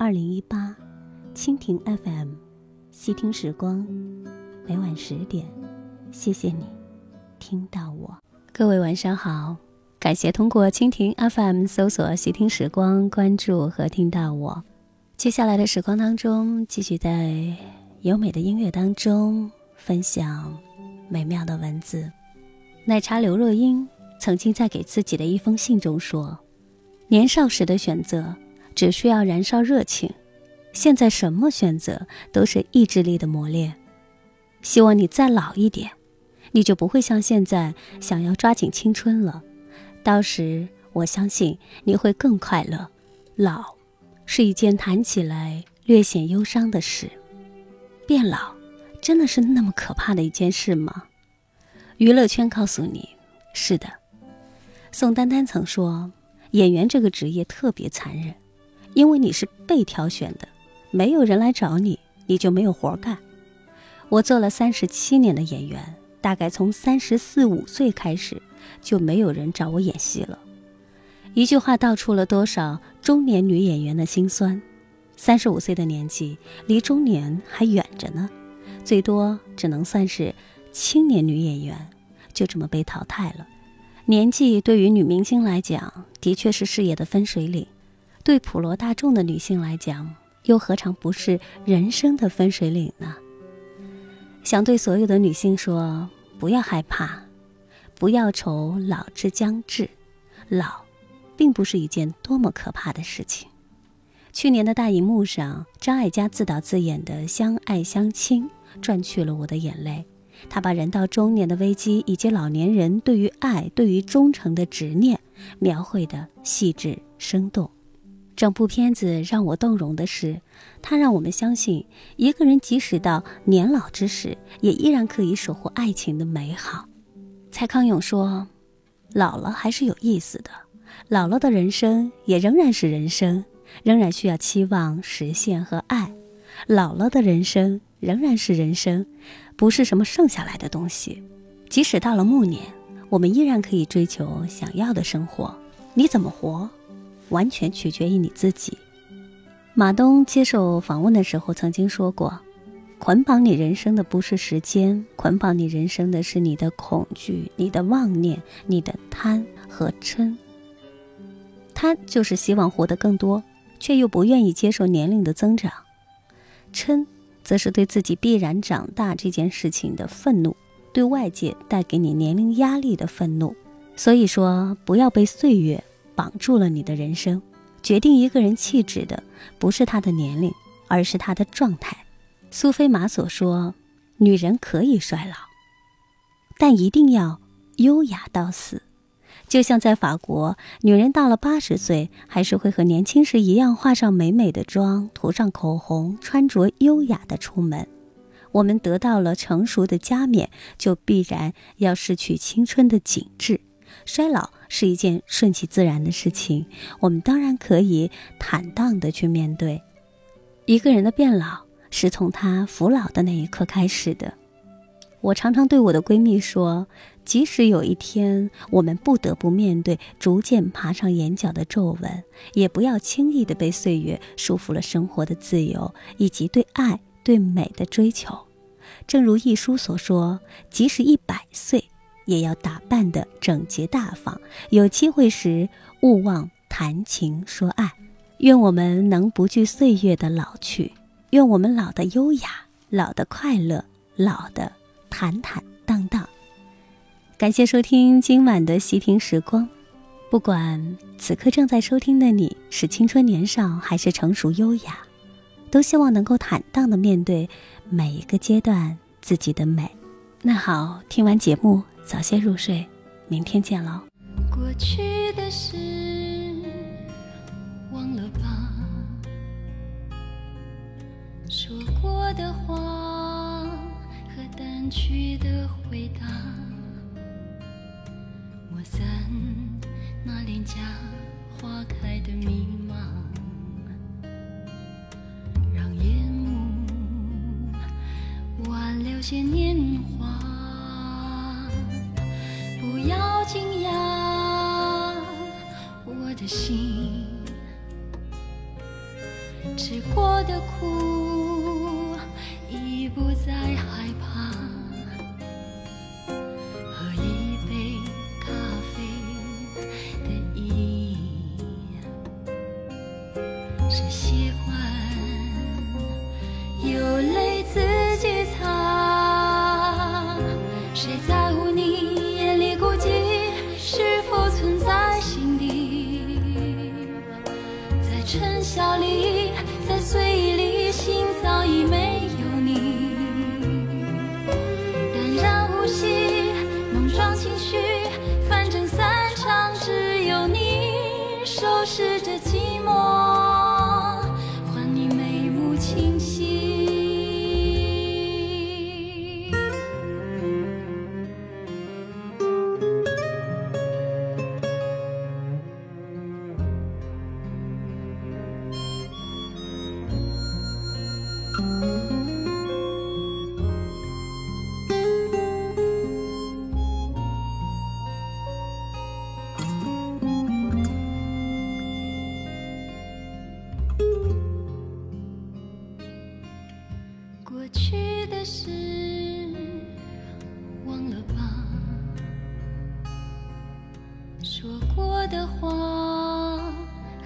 二零一八，蜻蜓 FM，细听时光，每晚十点，谢谢你听到我。各位晚上好，感谢通过蜻蜓 FM 搜索“细听时光”关注和听到我。接下来的时光当中，继续在优美的音乐当中分享美妙的文字。奶茶刘若英曾经在给自己的一封信中说：“年少时的选择。”只需要燃烧热情，现在什么选择都是意志力的磨练。希望你再老一点，你就不会像现在想要抓紧青春了。到时我相信你会更快乐。老，是一件谈起来略显忧伤的事。变老，真的是那么可怕的一件事吗？娱乐圈告诉你，是的。宋丹丹曾说，演员这个职业特别残忍。因为你是被挑选的，没有人来找你，你就没有活干。我做了三十七年的演员，大概从三十四五岁开始，就没有人找我演戏了。一句话道出了多少中年女演员的心酸：三十五岁的年纪，离中年还远着呢，最多只能算是青年女演员，就这么被淘汰了。年纪对于女明星来讲，的确是事业的分水岭。对普罗大众的女性来讲，又何尝不是人生的分水岭呢？想对所有的女性说：不要害怕，不要愁老之将至，老，并不是一件多么可怕的事情。去年的大荧幕上，张艾嘉自导自演的《相爱相亲》赚去了我的眼泪。他把人到中年的危机，以及老年人对于爱、对于忠诚的执念，描绘的细致生动。整部片子让我动容的是，它让我们相信，一个人即使到年老之时，也依然可以守护爱情的美好。蔡康永说：“老了还是有意思的，老了的人生也仍然是人生，仍然需要期望、实现和爱。老了的人生仍然是人生，不是什么剩下来的东西。即使到了暮年，我们依然可以追求想要的生活。你怎么活？”完全取决于你自己。马东接受访问的时候曾经说过：“捆绑你人生的不是时间，捆绑你人生的是你的恐惧、你的妄念、你的贪和嗔。贪就是希望活得更多，却又不愿意接受年龄的增长；嗔，则是对自己必然长大这件事情的愤怒，对外界带给你年龄压力的愤怒。所以说，不要被岁月。”绑住了你的人生，决定一个人气质的不是他的年龄，而是他的状态。苏菲玛索说：“女人可以衰老，但一定要优雅到死。”就像在法国，女人到了八十岁，还是会和年轻时一样化上美美的妆，涂上口红，穿着优雅的出门。我们得到了成熟的加冕，就必然要失去青春的紧致。衰老是一件顺其自然的事情，我们当然可以坦荡地去面对。一个人的变老是从他服老的那一刻开始的。我常常对我的闺蜜说，即使有一天我们不得不面对逐渐爬上眼角的皱纹，也不要轻易的被岁月束缚了生活的自由以及对爱、对美的追求。正如一书所说，即使一百岁。也要打扮的整洁大方，有机会时勿忘谈情说爱。愿我们能不惧岁月的老去，愿我们老的优雅，老的快乐，老的坦坦荡荡。感谢收听今晚的细听时光，不管此刻正在收听的你是青春年少还是成熟优雅，都希望能够坦荡的面对每一个阶段自己的美。那好，听完节目。早些入睡，明天见喽。过去的事忘了吧，说过的话和淡去的回答，抹散那脸颊花开的迷茫，让夜幕挽留些年华。的心吃过的苦已不再害怕。喝一杯咖啡的意义，是喜欢有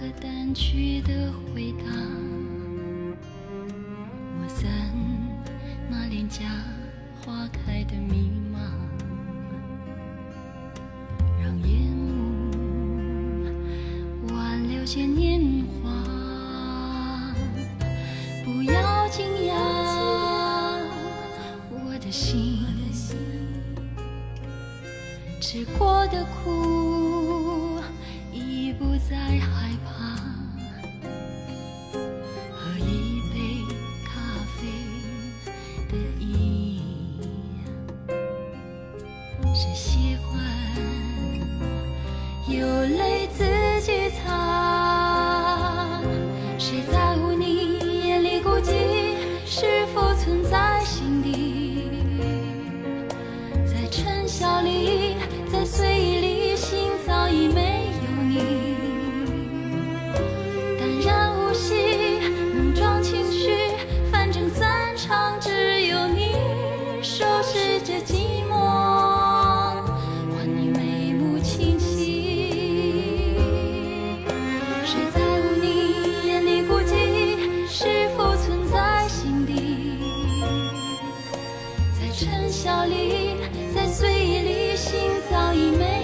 和淡去的回答，抹散那脸颊花开的迷茫，让夜幕挽留些年华。不要惊讶，我的心吃过的苦存在。在尘嚣里在岁月里心早已没